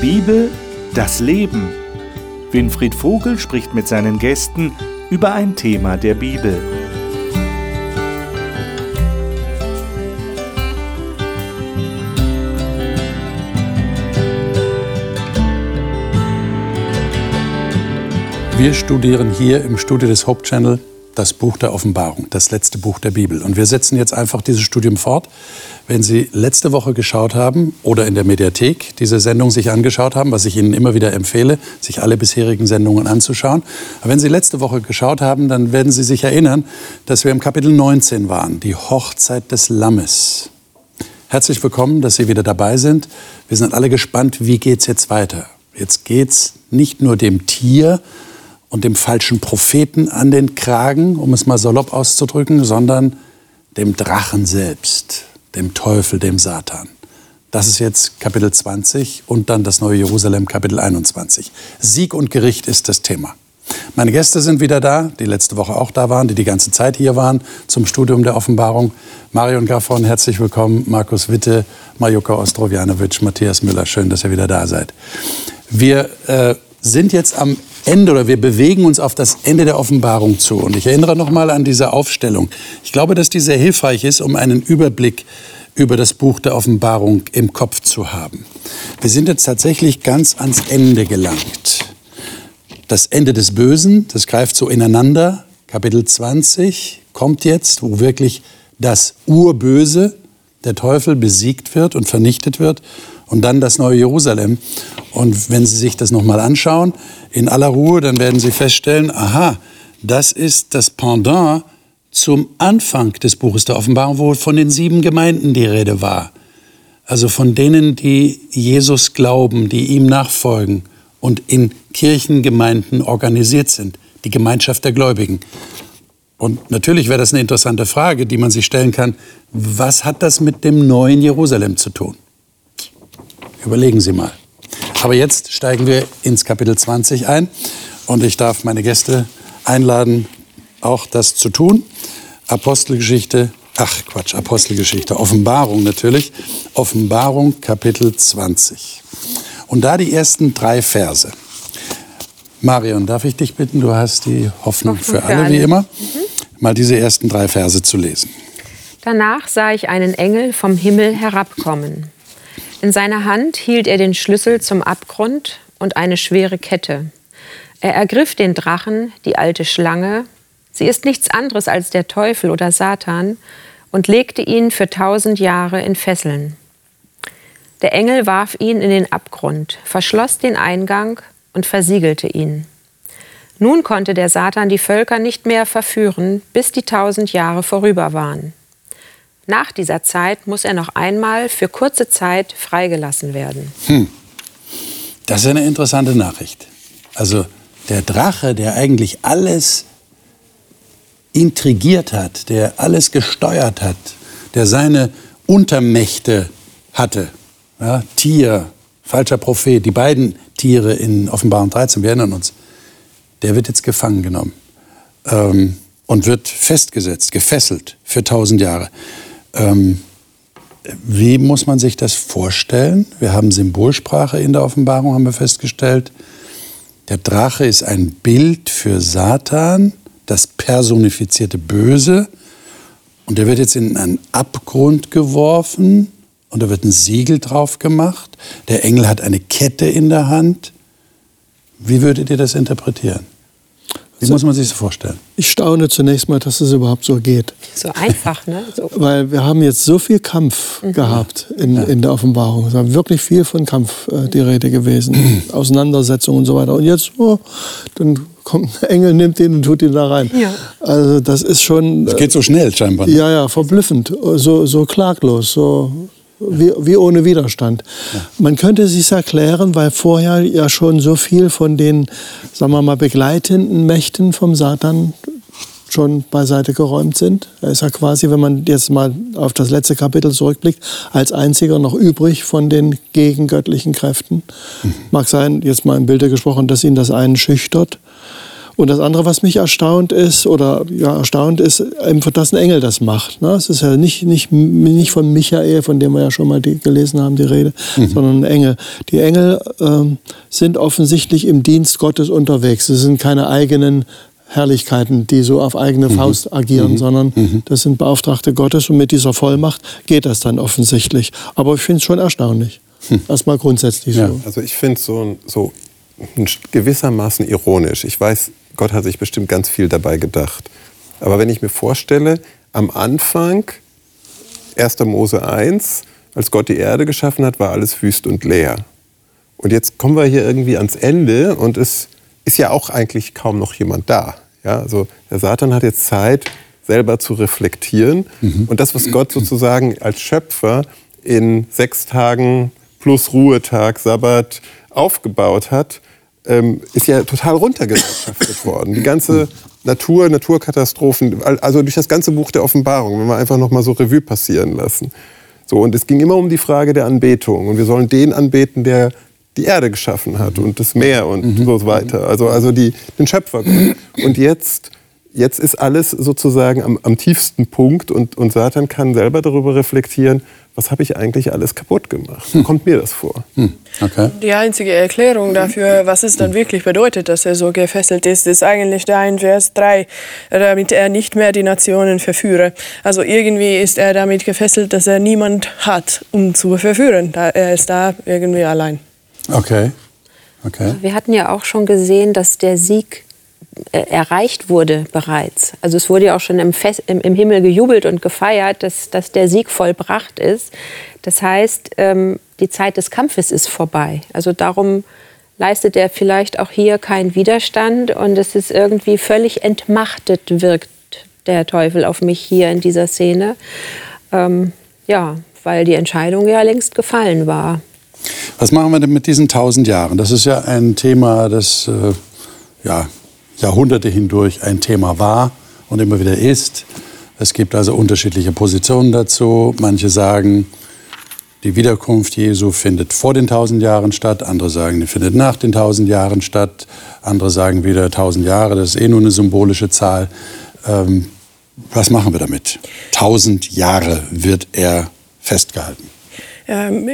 Bibel, das Leben. Winfried Vogel spricht mit seinen Gästen über ein Thema der Bibel. Wir studieren hier im Studio des Hauptchannel das Buch der Offenbarung, das letzte Buch der Bibel. Und wir setzen jetzt einfach dieses Studium fort. Wenn Sie letzte Woche geschaut haben oder in der Mediathek diese Sendung sich angeschaut haben, was ich Ihnen immer wieder empfehle, sich alle bisherigen Sendungen anzuschauen. Aber wenn Sie letzte Woche geschaut haben, dann werden Sie sich erinnern, dass wir im Kapitel 19 waren, die Hochzeit des Lammes. Herzlich willkommen, dass Sie wieder dabei sind. Wir sind alle gespannt, wie geht es jetzt weiter. Jetzt geht es nicht nur dem Tier, und dem falschen Propheten an den Kragen, um es mal salopp auszudrücken, sondern dem Drachen selbst, dem Teufel, dem Satan. Das ist jetzt Kapitel 20 und dann das neue Jerusalem Kapitel 21. Sieg und Gericht ist das Thema. Meine Gäste sind wieder da, die letzte Woche auch da waren, die die ganze Zeit hier waren zum Studium der Offenbarung. Marion Gaffron, herzlich willkommen. Markus Witte, Majuka Ostrovjanovic, Matthias Müller, schön, dass ihr wieder da seid. Wir äh, sind jetzt am Ende oder wir bewegen uns auf das Ende der Offenbarung zu. Und ich erinnere noch mal an diese Aufstellung. Ich glaube, dass die sehr hilfreich ist, um einen Überblick über das Buch der Offenbarung im Kopf zu haben. Wir sind jetzt tatsächlich ganz ans Ende gelangt. Das Ende des Bösen, das greift so ineinander. Kapitel 20 kommt jetzt, wo wirklich das Urböse, der Teufel, besiegt wird und vernichtet wird und dann das neue Jerusalem. Und wenn Sie sich das nochmal anschauen, in aller Ruhe, dann werden Sie feststellen, aha, das ist das Pendant zum Anfang des Buches der Offenbarung, wo von den sieben Gemeinden die Rede war. Also von denen, die Jesus glauben, die ihm nachfolgen und in Kirchengemeinden organisiert sind, die Gemeinschaft der Gläubigen. Und natürlich wäre das eine interessante Frage, die man sich stellen kann. Was hat das mit dem neuen Jerusalem zu tun? Überlegen Sie mal. Aber jetzt steigen wir ins Kapitel 20 ein und ich darf meine Gäste einladen, auch das zu tun. Apostelgeschichte, ach Quatsch, Apostelgeschichte, Offenbarung natürlich. Offenbarung Kapitel 20. Und da die ersten drei Verse. Marion, darf ich dich bitten, du hast die Hoffnung, Hoffnung für, alle, alle, wie immer, mhm. mal diese ersten drei Verse zu lesen. Danach sah ich einen Engel vom Himmel herabkommen. In seiner Hand hielt er den Schlüssel zum Abgrund und eine schwere Kette. Er ergriff den Drachen, die alte Schlange, sie ist nichts anderes als der Teufel oder Satan, und legte ihn für tausend Jahre in Fesseln. Der Engel warf ihn in den Abgrund, verschloss den Eingang und versiegelte ihn. Nun konnte der Satan die Völker nicht mehr verführen, bis die tausend Jahre vorüber waren. Nach dieser Zeit muss er noch einmal für kurze Zeit freigelassen werden. Hm. Das ist eine interessante Nachricht. Also der Drache, der eigentlich alles intrigiert hat, der alles gesteuert hat, der seine Untermächte hatte, ja, Tier, falscher Prophet, die beiden Tiere in Offenbarung 13, wir erinnern uns, der wird jetzt gefangen genommen ähm, und wird festgesetzt, gefesselt für tausend Jahre. Ähm, wie muss man sich das vorstellen? Wir haben Symbolsprache in der Offenbarung, haben wir festgestellt. Der Drache ist ein Bild für Satan, das personifizierte Böse. Und der wird jetzt in einen Abgrund geworfen und da wird ein Siegel drauf gemacht. Der Engel hat eine Kette in der Hand. Wie würdet ihr das interpretieren? Wie muss man sich das vorstellen? Ich staune zunächst mal, dass es überhaupt so geht. So einfach, ne? So. Weil wir haben jetzt so viel Kampf mhm. gehabt in, ja. in der Offenbarung. Es war wirklich viel von Kampf äh, die Rede gewesen. Auseinandersetzungen und so weiter. Und jetzt, oh, dann kommt ein Engel, nimmt den und tut ihn da rein. Ja. Also das ist schon... Es geht so schnell scheinbar. Ne? Ja, ja, verblüffend. So, so klaglos, so wie, wie ohne Widerstand. Ja. Man könnte es sich erklären, weil vorher ja schon so viel von den, sagen wir mal, begleitenden Mächten vom Satan schon beiseite geräumt sind. Er ist ja quasi, wenn man jetzt mal auf das letzte Kapitel zurückblickt, als einziger noch übrig von den gegengöttlichen Kräften. Mhm. Mag sein, jetzt mal im Bilde gesprochen, dass ihn das einen schüchtert Und das andere, was mich erstaunt ist, oder ja, erstaunt ist, einfach, dass ein Engel das macht. Ne? Es ist ja nicht, nicht, nicht von Michael, von dem wir ja schon mal die, gelesen haben, die Rede, mhm. sondern ein Engel. Die Engel ähm, sind offensichtlich im Dienst Gottes unterwegs. Sie sind keine eigenen Herrlichkeiten, die so auf eigene mhm. Faust agieren, mhm. sondern mhm. das sind Beauftragte Gottes und mit dieser Vollmacht geht das dann offensichtlich. Aber ich finde es schon erstaunlich. Hm. Erstmal grundsätzlich ja. so. Also ich finde es so, so gewissermaßen ironisch. Ich weiß, Gott hat sich bestimmt ganz viel dabei gedacht. Aber wenn ich mir vorstelle, am Anfang, 1. Mose 1, als Gott die Erde geschaffen hat, war alles wüst und leer. Und jetzt kommen wir hier irgendwie ans Ende und es ist ja auch eigentlich kaum noch jemand da. Ja, also der Satan hat jetzt Zeit, selber zu reflektieren. Mhm. Und das, was Gott sozusagen als Schöpfer in sechs Tagen plus Ruhetag, Sabbat aufgebaut hat, ähm, ist ja total runtergewirtschaftet worden. Die ganze Natur, Naturkatastrophen, also durch das ganze Buch der Offenbarung, wenn wir einfach noch mal so Revue passieren lassen. So, und es ging immer um die Frage der Anbetung. Und wir sollen den anbeten, der die Erde geschaffen hat und das Meer und mhm. so weiter. Also, also die, den Schöpfer. Und jetzt, jetzt ist alles sozusagen am, am tiefsten Punkt und, und Satan kann selber darüber reflektieren, was habe ich eigentlich alles kaputt gemacht? Hm. Kommt mir das vor? Hm. Okay. Die einzige Erklärung dafür, was es dann wirklich bedeutet, dass er so gefesselt ist, ist eigentlich der in Vers 3, damit er nicht mehr die Nationen verführe. Also irgendwie ist er damit gefesselt, dass er niemand hat, um zu verführen. Er ist da irgendwie allein. Okay. okay. Wir hatten ja auch schon gesehen, dass der Sieg äh, erreicht wurde bereits. Also es wurde ja auch schon im, Fest, im, im, Himmel gejubelt und gefeiert, dass, dass der Sieg vollbracht ist. Das heißt, ähm, die Zeit des Kampfes ist vorbei. Also darum leistet er vielleicht auch hier keinen Widerstand und es ist irgendwie völlig entmachtet wirkt der Teufel auf mich hier in dieser Szene. Ähm, ja, weil die Entscheidung ja längst gefallen war. Was machen wir denn mit diesen tausend Jahren? Das ist ja ein Thema, das äh, ja, Jahrhunderte hindurch ein Thema war und immer wieder ist. Es gibt also unterschiedliche Positionen dazu. Manche sagen, die Wiederkunft Jesu findet vor den tausend Jahren statt. Andere sagen, die findet nach den tausend Jahren statt. Andere sagen wieder tausend Jahre, das ist eh nur eine symbolische Zahl. Ähm, was machen wir damit? Tausend Jahre wird er festgehalten. Ähm,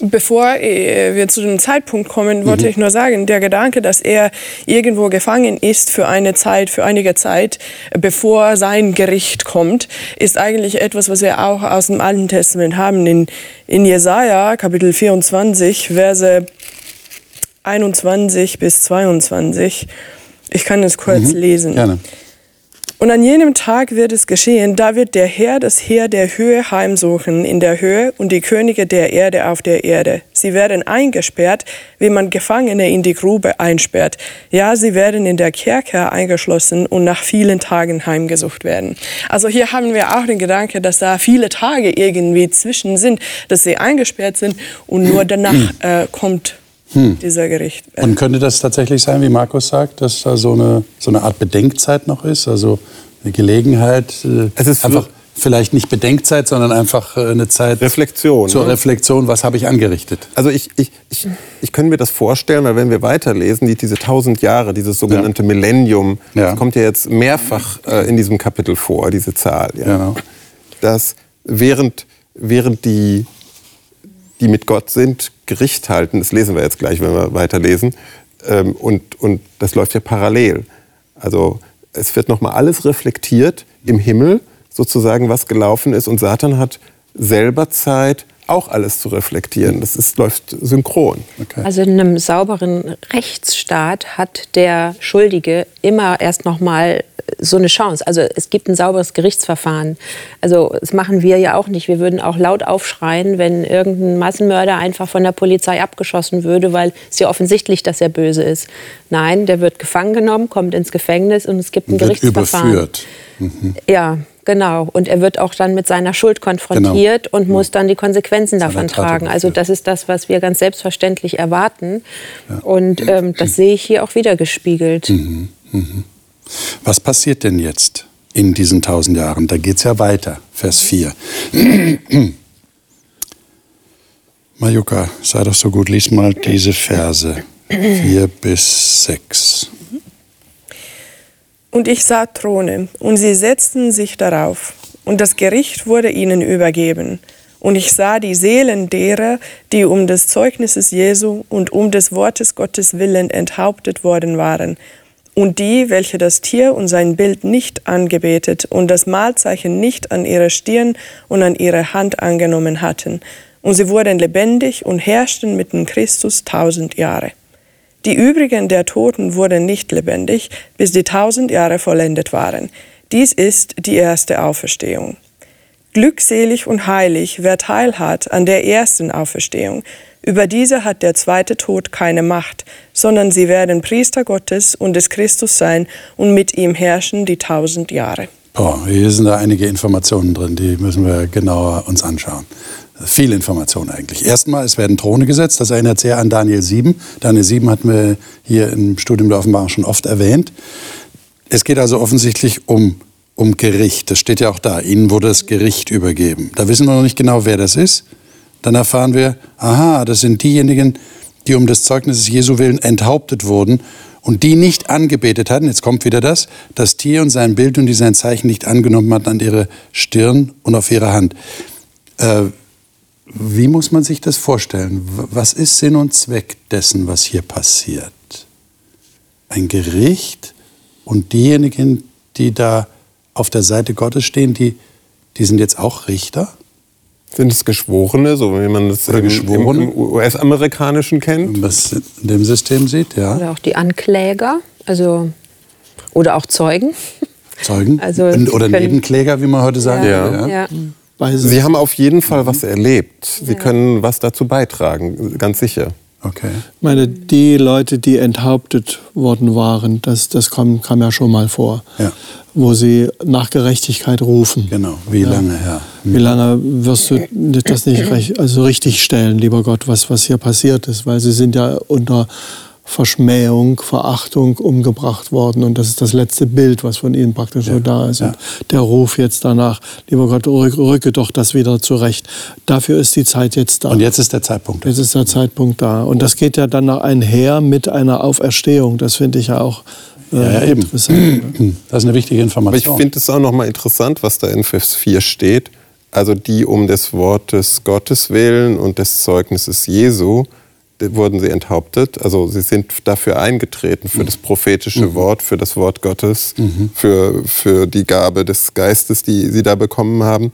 Bevor äh, wir zu dem Zeitpunkt kommen, wollte mhm. ich nur sagen, der Gedanke, dass er irgendwo gefangen ist für eine Zeit, für einige Zeit, bevor sein Gericht kommt, ist eigentlich etwas, was wir auch aus dem Alten Testament haben. In, in Jesaja, Kapitel 24, Verse 21 bis 22. Ich kann es kurz mhm. lesen. Gerne. Und an jenem Tag wird es geschehen, da wird der Herr das Heer der Höhe heimsuchen in der Höhe und die Könige der Erde auf der Erde. Sie werden eingesperrt, wie man Gefangene in die Grube einsperrt. Ja, sie werden in der Kerker eingeschlossen und nach vielen Tagen heimgesucht werden. Also hier haben wir auch den Gedanke, dass da viele Tage irgendwie zwischen sind, dass sie eingesperrt sind und nur danach äh, kommt hm. dieser Gericht. Und könnte das tatsächlich sein, wie Markus sagt, dass da so eine, so eine Art Bedenkzeit noch ist? Also eine Gelegenheit, äh, es ist einfach vielleicht nicht Bedenkzeit, sondern einfach äh, eine Zeit Reflexion, zur ne? Reflexion, was habe ich angerichtet. Also ich, ich, ich, ich kann mir das vorstellen, weil wenn wir weiterlesen, die, diese tausend Jahre, dieses sogenannte ja. Millennium, ja. das kommt ja jetzt mehrfach äh, in diesem Kapitel vor, diese Zahl. Ja. Genau. Dass während, während die die mit Gott sind, Gericht halten. Das lesen wir jetzt gleich, wenn wir weiterlesen. Ähm, und, und das läuft ja parallel. Also es wird nochmal alles reflektiert im Himmel, sozusagen, was gelaufen ist. Und Satan hat selber Zeit, auch alles zu reflektieren. Das ist, läuft synchron. Okay. Also in einem sauberen Rechtsstaat hat der Schuldige immer erst noch mal so eine Chance. Also es gibt ein sauberes Gerichtsverfahren. Also das machen wir ja auch nicht. Wir würden auch laut aufschreien, wenn irgendein Massenmörder einfach von der Polizei abgeschossen würde, weil es ja offensichtlich, dass er böse ist. Nein, der wird gefangen genommen, kommt ins Gefängnis und es gibt ein wird Gerichtsverfahren. Überführt. Mhm. Ja, Genau. Und er wird auch dann mit seiner Schuld konfrontiert genau. und muss mhm. dann die Konsequenzen davon tragen. Also das ist das, was wir ganz selbstverständlich erwarten. Ja. Und ähm, das sehe ich hier auch wieder gespiegelt. Mhm. Mhm. Was passiert denn jetzt in diesen tausend Jahren? Da geht es ja weiter. Vers 4. Majuka, sei doch so gut, lies mal diese Verse 4 bis 6. Und ich sah Throne, und sie setzten sich darauf, und das Gericht wurde ihnen übergeben. Und ich sah die Seelen derer, die um des Zeugnisses Jesu und um des Wortes Gottes willen enthauptet worden waren, und die, welche das Tier und sein Bild nicht angebetet und das Mahlzeichen nicht an ihre Stirn und an ihre Hand angenommen hatten. Und sie wurden lebendig und herrschten mit dem Christus tausend Jahre. Die übrigen der Toten wurden nicht lebendig, bis die tausend Jahre vollendet waren. Dies ist die erste Auferstehung. Glückselig und heilig, wer teilhat an der ersten Auferstehung. Über diese hat der zweite Tod keine Macht, sondern sie werden Priester Gottes und des Christus sein und mit ihm herrschen die tausend Jahre. Oh, hier sind da einige Informationen drin, die müssen wir genauer uns anschauen. Viel Information eigentlich. Erstmal, es werden Throne gesetzt. Das erinnert sehr an Daniel 7. Daniel 7 hatten wir hier im Studium der Offenbarung schon oft erwähnt. Es geht also offensichtlich um, um Gericht. Das steht ja auch da. Ihnen wurde das Gericht übergeben. Da wissen wir noch nicht genau, wer das ist. Dann erfahren wir, aha, das sind diejenigen, die um des Zeugnisses Jesu willen enthauptet wurden und die nicht angebetet hatten, jetzt kommt wieder das, das Tier und sein Bild und die sein Zeichen nicht angenommen hatten an ihre Stirn und auf ihre Hand. Äh, wie muss man sich das vorstellen? Was ist Sinn und Zweck dessen, was hier passiert? Ein Gericht und diejenigen, die da auf der Seite Gottes stehen, die, die sind jetzt auch Richter? Sind es Geschworene, so wie man das im, im US-amerikanischen kennt? Was in dem System sieht, ja. Oder auch die Ankläger, also oder auch Zeugen. Zeugen? Also oder Nebenkläger, wie man heute sagt. Ja. ja. ja. Sie haben auf jeden Fall was erlebt. Sie ja. können was dazu beitragen, ganz sicher. Okay. Ich meine, die Leute, die enthauptet worden waren, das, das kam, kam ja schon mal vor, ja. wo sie nach Gerechtigkeit rufen. Genau, wie lange, ja. ja. Wie lange wirst du das nicht recht, also richtig stellen, lieber Gott, was, was hier passiert ist? Weil sie sind ja unter Verschmähung, Verachtung umgebracht worden. Und das ist das letzte Bild, was von ihnen praktisch ja. so da ist. Ja. Und der Ruf jetzt danach, lieber Gott, rücke doch das wieder zurecht. Dafür ist die Zeit jetzt da. Und jetzt ist der Zeitpunkt. Jetzt ist der Zeitpunkt da. Und das geht ja dann einher mit einer Auferstehung. Das finde ich ja auch äh, ja, ja, eben. interessant. Das ist eine wichtige Information. Aber ich finde es auch nochmal interessant, was da in Vers 4 steht. Also die um des Wortes Gottes willen und des Zeugnisses Jesu wurden sie enthauptet. Also sie sind dafür eingetreten, für das prophetische mhm. Wort, für das Wort Gottes, mhm. für, für die Gabe des Geistes, die sie da bekommen haben.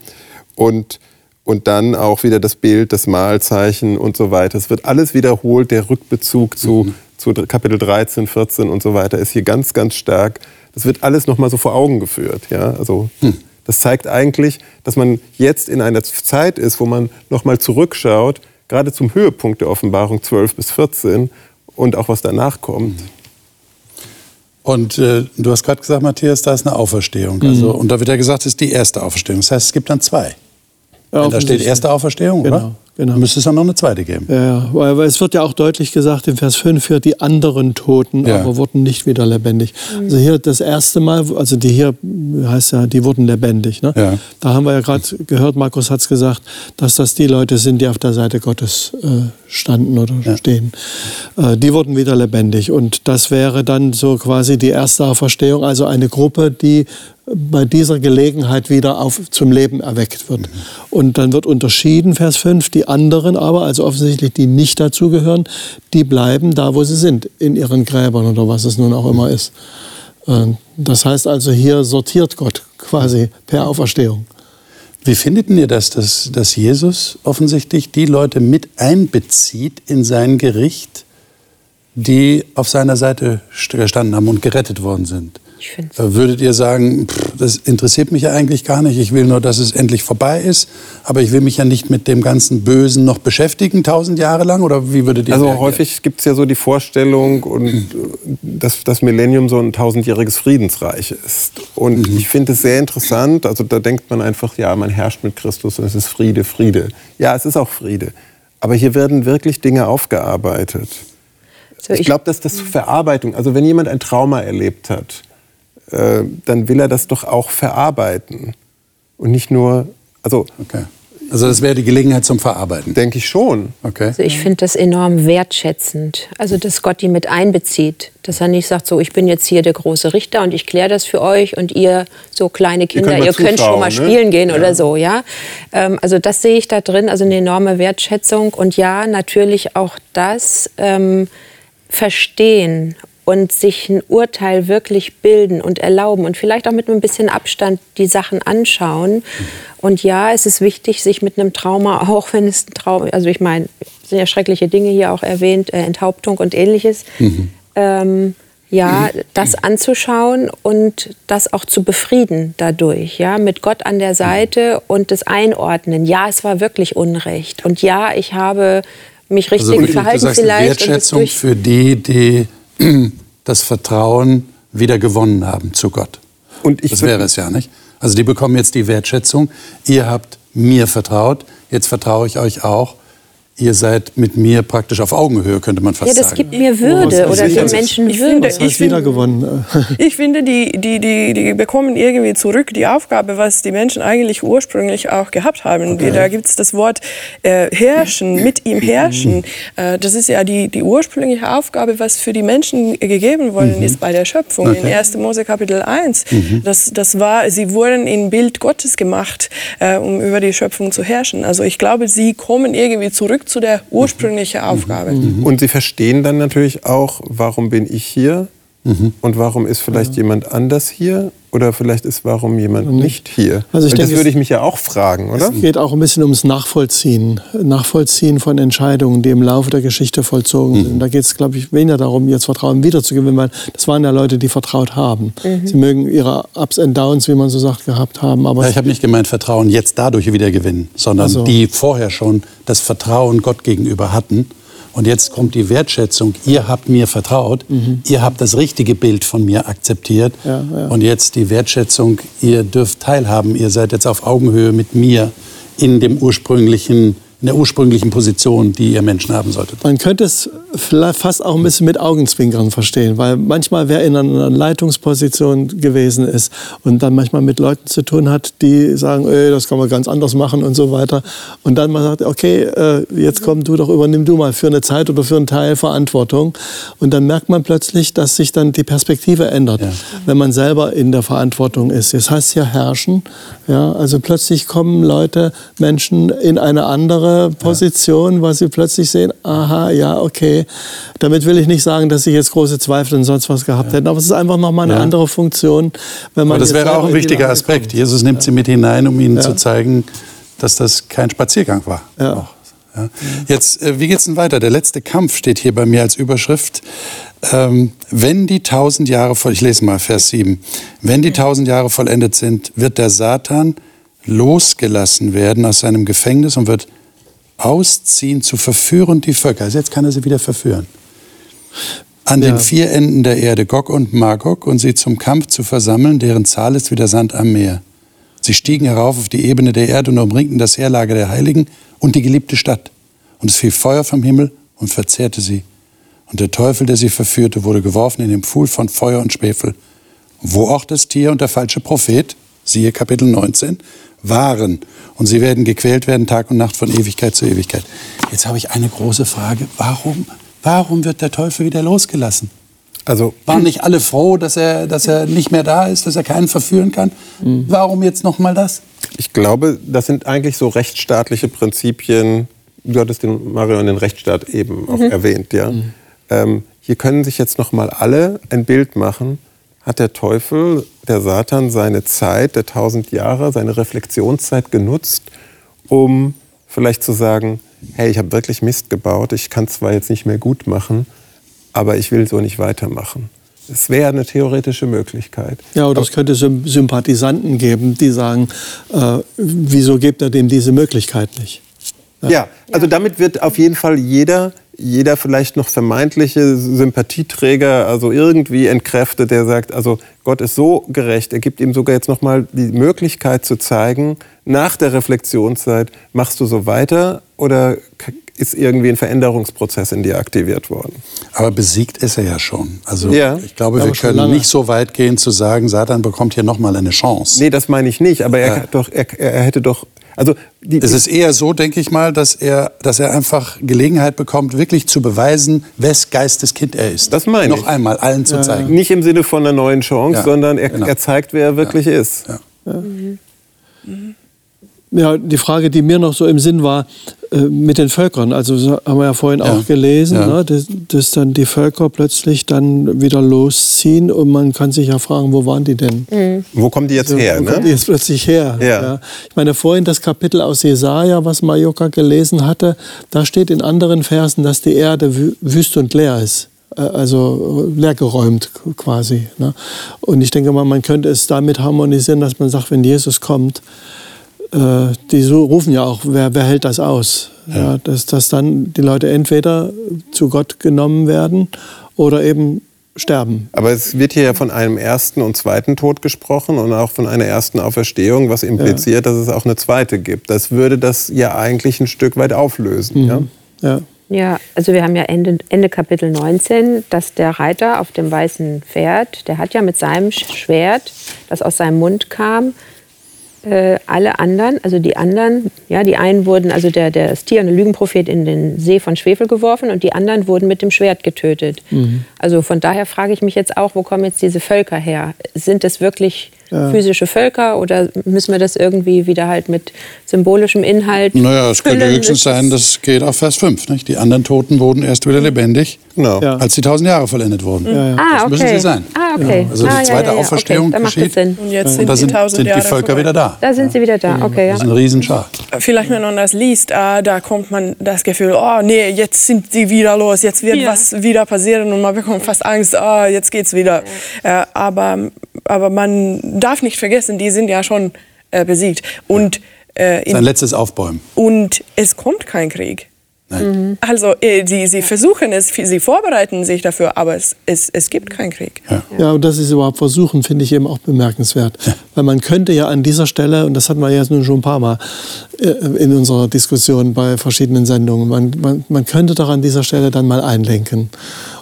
Und, und dann auch wieder das Bild, das Mahlzeichen und so weiter. Es wird alles wiederholt. Der Rückbezug zu, mhm. zu Kapitel 13, 14 und so weiter ist hier ganz, ganz stark. Das wird alles nochmal so vor Augen geführt. Ja? Also, hm. Das zeigt eigentlich, dass man jetzt in einer Zeit ist, wo man nochmal zurückschaut, gerade zum Höhepunkt der Offenbarung 12 bis 14 und auch was danach kommt. Und äh, du hast gerade gesagt, Matthias, da ist eine Auferstehung. Also, mhm. Und da wird ja gesagt, es ist die erste Auferstehung. Das heißt, es gibt dann zwei. Ja, da steht erste Auferstehung, genau. oder? Genau. Müsste es dann noch eine zweite geben. Ja, weil es wird ja auch deutlich gesagt im Vers 5, für die anderen Toten, ja. aber wurden nicht wieder lebendig. Also hier das erste Mal, also die hier heißt ja, die wurden lebendig. Ne? Ja. Da haben wir ja gerade gehört, Markus hat es gesagt, dass das die Leute sind, die auf der Seite Gottes äh, standen oder ja. stehen. Äh, die wurden wieder lebendig. Und das wäre dann so quasi die erste Auferstehung, also eine Gruppe, die bei dieser Gelegenheit wieder auf, zum Leben erweckt wird. Und dann wird unterschieden, Vers 5, die anderen aber, also offensichtlich die nicht dazugehören, die bleiben da, wo sie sind, in ihren Gräbern oder was es nun auch immer ist. Das heißt also, hier sortiert Gott quasi per Auferstehung. Wie findet ihr das, dass, dass Jesus offensichtlich die Leute mit einbezieht in sein Gericht, die auf seiner Seite gestanden haben und gerettet worden sind? Würdet ihr sagen, pff, das interessiert mich ja eigentlich gar nicht, ich will nur, dass es endlich vorbei ist, aber ich will mich ja nicht mit dem ganzen Bösen noch beschäftigen, tausend Jahre lang? Oder wie würdet ihr Also reagieren? häufig gibt es ja so die Vorstellung, und, dass das Millennium so ein tausendjähriges Friedensreich ist. Und mhm. ich finde es sehr interessant, also da denkt man einfach, ja, man herrscht mit Christus und es ist Friede, Friede. Ja, es ist auch Friede. Aber hier werden wirklich Dinge aufgearbeitet. So, ich glaube, dass das Verarbeitung, also wenn jemand ein Trauma erlebt hat, äh, dann will er das doch auch verarbeiten. Und nicht nur, also okay. Also das wäre die Gelegenheit zum Verarbeiten. Denke ich schon. Okay. Also ich finde das enorm wertschätzend. Also dass Gott die mit einbezieht. Dass er nicht sagt, so ich bin jetzt hier der große Richter und ich kläre das für euch und ihr so kleine Kinder, ihr könnt, ihr könnt schon mal ne? spielen gehen ja. oder so, ja. Ähm, also das sehe ich da drin, also eine enorme Wertschätzung und ja, natürlich auch das ähm, Verstehen und sich ein Urteil wirklich bilden und erlauben und vielleicht auch mit ein bisschen Abstand die Sachen anschauen. Und ja, es ist wichtig, sich mit einem Trauma, auch wenn es ein Trauma, also ich meine, es sind ja schreckliche Dinge hier auch erwähnt, äh, Enthauptung und ähnliches. Mhm. Ähm, ja, das anzuschauen und das auch zu befrieden dadurch, ja, mit Gott an der Seite und das Einordnen. Ja, es war wirklich Unrecht und ja, ich habe mich richtig also, verhalten du sagst, vielleicht. Wertschätzung für die, die das Vertrauen wieder gewonnen haben zu Gott. Und ich das wäre es ja nicht. Also die bekommen jetzt die Wertschätzung. Ihr habt mir vertraut, jetzt vertraue ich euch auch ihr seid mit mir praktisch auf Augenhöhe, könnte man fast sagen. Ja, das gibt mir Würde oh, oder den Menschen ich Würde. Finde, ich, finde, gewonnen. ich finde, die, die, die, die bekommen irgendwie zurück die Aufgabe, was die Menschen eigentlich ursprünglich auch gehabt haben. Okay. Da gibt es das Wort äh, herrschen, mit ihm herrschen. Äh, das ist ja die, die ursprüngliche Aufgabe, was für die Menschen gegeben worden mhm. ist bei der Schöpfung. Okay. In 1. Mose Kapitel 1. Mhm. Das, das war, sie wurden in Bild Gottes gemacht, äh, um über die Schöpfung zu herrschen. Also ich glaube, sie kommen irgendwie zurück zu der ursprünglichen. Aufgabe. Mhm. Und Sie verstehen dann natürlich auch, warum bin ich hier mhm. und warum ist vielleicht ja. jemand anders hier oder vielleicht ist warum jemand nicht hier. Also ich denke, das würde ich mich ja auch fragen, oder? Es geht auch ein bisschen ums Nachvollziehen. Nachvollziehen von Entscheidungen, die im Laufe der Geschichte vollzogen mhm. sind. Da geht es, glaube ich, weniger darum, jetzt Vertrauen wiederzugewinnen, weil das waren ja Leute, die vertraut haben. Mhm. Sie mögen ihre Ups and Downs, wie man so sagt, gehabt haben. Aber ja, ich habe nicht gemeint, Vertrauen jetzt dadurch wiedergewinnen, sondern also. die vorher schon das Vertrauen Gott gegenüber hatten und jetzt kommt die Wertschätzung. Ihr habt mir vertraut. Mhm. Ihr habt das richtige Bild von mir akzeptiert. Ja, ja. Und jetzt die Wertschätzung. Ihr dürft teilhaben. Ihr seid jetzt auf Augenhöhe mit mir in dem ursprünglichen in der ursprünglichen Position, die ihr Menschen haben solltet. Man könnte es fast auch ein bisschen mit Augenzwinkern verstehen, weil manchmal wer in einer Leitungsposition gewesen ist und dann manchmal mit Leuten zu tun hat, die sagen, ey, das kann man ganz anders machen und so weiter. Und dann man sagt, okay, äh, jetzt komm du doch, übernimm du mal für eine Zeit oder für einen Teil Verantwortung. Und dann merkt man plötzlich, dass sich dann die Perspektive ändert, ja. wenn man selber in der Verantwortung ist. Das heißt ja herrschen. Ja, also plötzlich kommen Leute, Menschen in eine andere andere Position, weil sie plötzlich sehen, aha, ja, okay. Damit will ich nicht sagen, dass sie jetzt große Zweifel und sonst was gehabt ja. hätten, aber es ist einfach nochmal eine ja. andere Funktion. Wenn man aber das wäre auch ein wichtiger Aspekt. Jesus nimmt sie mit hinein, um ihnen zu zeigen, dass das kein Spaziergang war. Ja. Ja. Jetzt, äh, wie geht's denn weiter? Der letzte Kampf steht hier bei mir als Überschrift. Ähm, wenn die tausend Jahre voll, ich lese mal Vers 7. Wenn die tausend Jahre vollendet sind, wird der Satan losgelassen werden aus seinem Gefängnis und wird ausziehen zu verführen die Völker. Also jetzt kann er sie wieder verführen. An ja. den vier Enden der Erde, Gog und Magog, und sie zum Kampf zu versammeln, deren Zahl ist wie der Sand am Meer. Sie stiegen herauf auf die Ebene der Erde und umringten das Heerlager der Heiligen und die geliebte Stadt. Und es fiel Feuer vom Himmel und verzehrte sie. Und der Teufel, der sie verführte, wurde geworfen in den Pfuhl von Feuer und Schwefel, wo auch das Tier und der falsche Prophet, siehe Kapitel 19, waren. Und sie werden gequält werden Tag und Nacht von Ewigkeit zu Ewigkeit. Jetzt habe ich eine große Frage. Warum, warum wird der Teufel wieder losgelassen? Also waren nicht alle froh, dass er, dass er nicht mehr da ist, dass er keinen verführen kann? Mhm. Warum jetzt noch mal das? Ich glaube, das sind eigentlich so rechtsstaatliche Prinzipien. Du hattest den Marion den Rechtsstaat eben auch mhm. erwähnt, ja. Mhm. Ähm, hier können sich jetzt noch mal alle ein Bild machen hat der Teufel, der Satan, seine Zeit der tausend Jahre, seine Reflexionszeit genutzt, um vielleicht zu sagen, hey, ich habe wirklich Mist gebaut, ich kann zwar jetzt nicht mehr gut machen, aber ich will so nicht weitermachen. Es wäre eine theoretische Möglichkeit. Ja, oder es könnte Sympathisanten geben, die sagen, äh, wieso gibt er dem diese Möglichkeit nicht? Ja. ja, also damit wird auf jeden Fall jeder jeder vielleicht noch vermeintliche Sympathieträger also irgendwie entkräftet, der sagt, also Gott ist so gerecht, er gibt ihm sogar jetzt noch mal die Möglichkeit zu zeigen, nach der Reflexionszeit, machst du so weiter oder ist irgendwie ein Veränderungsprozess in dir aktiviert worden. Aber besiegt ist er ja schon. Also ja. ich glaube, wir können nicht so weit gehen zu sagen, Satan bekommt hier nochmal eine Chance. Nee, das meine ich nicht. Aber er, ja. doch, er, er hätte doch also die, es ist eher so, denke ich mal, dass er, dass er einfach Gelegenheit bekommt, wirklich zu beweisen, wes Geisteskind er ist. Das meine ich. Noch einmal allen zu zeigen. Nicht im Sinne von einer neuen Chance, ja, sondern er, genau. er, zeigt, wer er wirklich ist. Mhm. Mhm. Ja, die Frage, die mir noch so im Sinn war, äh, mit den Völkern, also haben wir ja vorhin ja. auch gelesen, ja. ne, dass, dass, dann die Völker plötzlich dann wieder losziehen und man kann sich ja fragen, wo waren die denn? Mhm. Wo kommen die jetzt also, her? Wo ne? kommen die jetzt plötzlich her? Ja. ja. Ich meine, vorhin das Kapitel aus Jesaja, was Majoka gelesen hatte, da steht in anderen Versen, dass die Erde wüst und leer ist also leergeräumt quasi. Ne? Und ich denke mal, man könnte es damit harmonisieren, dass man sagt, wenn Jesus kommt, äh, die so rufen ja auch, wer, wer hält das aus? Ja. ja. dass, dass dann die Leute entweder zu Gott genommen werden oder eben sterben. Aber es wird hier ja von einem ersten und zweiten Tod gesprochen und auch von einer ersten Auferstehung, was impliziert, ja. dass es auch eine zweite gibt. Das würde das ja eigentlich ein Stück weit auflösen. Mhm. Ja? ja. Ja, also wir haben ja Ende, Ende Kapitel 19, dass der Reiter auf dem weißen Pferd, der hat ja mit seinem Schwert, das aus seinem Mund kam, äh, alle anderen, also die anderen, ja, die einen wurden, also der, der Stier, der Lügenprophet, in den See von Schwefel geworfen und die anderen wurden mit dem Schwert getötet. Mhm. Also von daher frage ich mich jetzt auch, wo kommen jetzt diese Völker her? Sind das wirklich ja. physische Völker oder müssen wir das irgendwie wieder halt mit symbolischem Inhalt? Naja, es könnte höchstens sein, das geht auf Vers 5. Nicht? Die anderen Toten wurden erst wieder lebendig, genau. ja. als die tausend Jahre vollendet wurden. Ja, ah, das müssen sie sein. Ah, okay. Also die zweite Auferstehung okay, geschieht. Und jetzt sind, und da sind, die, sind die Völker vorbei. wieder da. Da sind sie wieder da, okay. Das ist ein Riesenschar. Vielleicht, wenn man das liest, ah, da kommt man das Gefühl, oh nee, jetzt sind sie wieder los, jetzt wird was wieder passieren und man bekommt fast Angst, oh, jetzt geht's wieder. Aber, aber man darf nicht vergessen, die sind ja schon äh, besiegt. Und, äh, Sein letztes Aufbäumen. Und es kommt kein Krieg. Mhm. Also äh, sie, sie versuchen es, sie vorbereiten sich dafür, aber es, es, es gibt keinen Krieg. Ja. ja, und das ist überhaupt versuchen, finde ich eben auch bemerkenswert. Ja. Weil man könnte ja an dieser Stelle, und das hatten wir jetzt nun schon ein paar Mal äh, in unserer Diskussion bei verschiedenen Sendungen, man, man, man könnte doch an dieser Stelle dann mal einlenken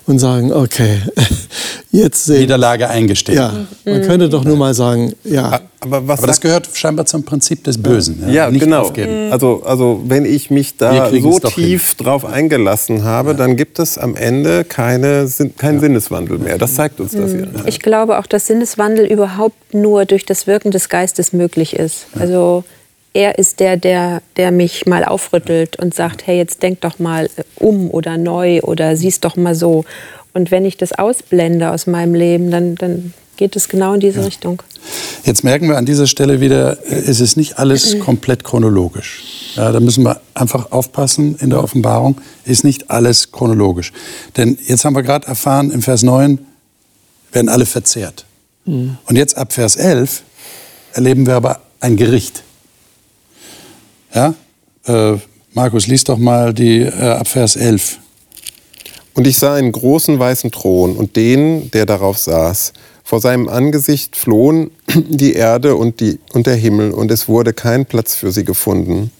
und sagen, okay, jetzt sehen. Niederlage eingestehen. Ja, man mhm. könnte doch nur mal sagen, ja. Aber, aber das gehört scheinbar zum Prinzip des Bösen. Ja, ja genau. Aufgeben. Also, also wenn ich mich da so tief hin. drauf eingelassen habe, ja. dann gibt es am Ende keine, keinen ja. Sinneswandel mehr. Das zeigt uns das hier. Ich glaube auch, dass Sinneswandel überhaupt nur durch das Wirken des Geistes möglich ist. Also er ist der, der, der mich mal aufrüttelt und sagt, hey, jetzt denk doch mal äh, um oder neu oder siehst doch mal so. Und wenn ich das ausblende aus meinem Leben, dann, dann geht es genau in diese ja. Richtung. Jetzt merken wir an dieser Stelle wieder, äh, es ist nicht alles komplett chronologisch. Ja, da müssen wir einfach aufpassen in der Offenbarung, ist nicht alles chronologisch. Denn jetzt haben wir gerade erfahren, im Vers 9 werden alle verzehrt. Mhm. Und jetzt ab Vers 11 erleben wir aber ein Gericht. Ja? Äh, Markus, lies doch mal die äh, ab Vers 11. Und ich sah einen großen weißen Thron und den, der darauf saß. Vor seinem Angesicht flohen die Erde und, die, und der Himmel, und es wurde kein Platz für sie gefunden.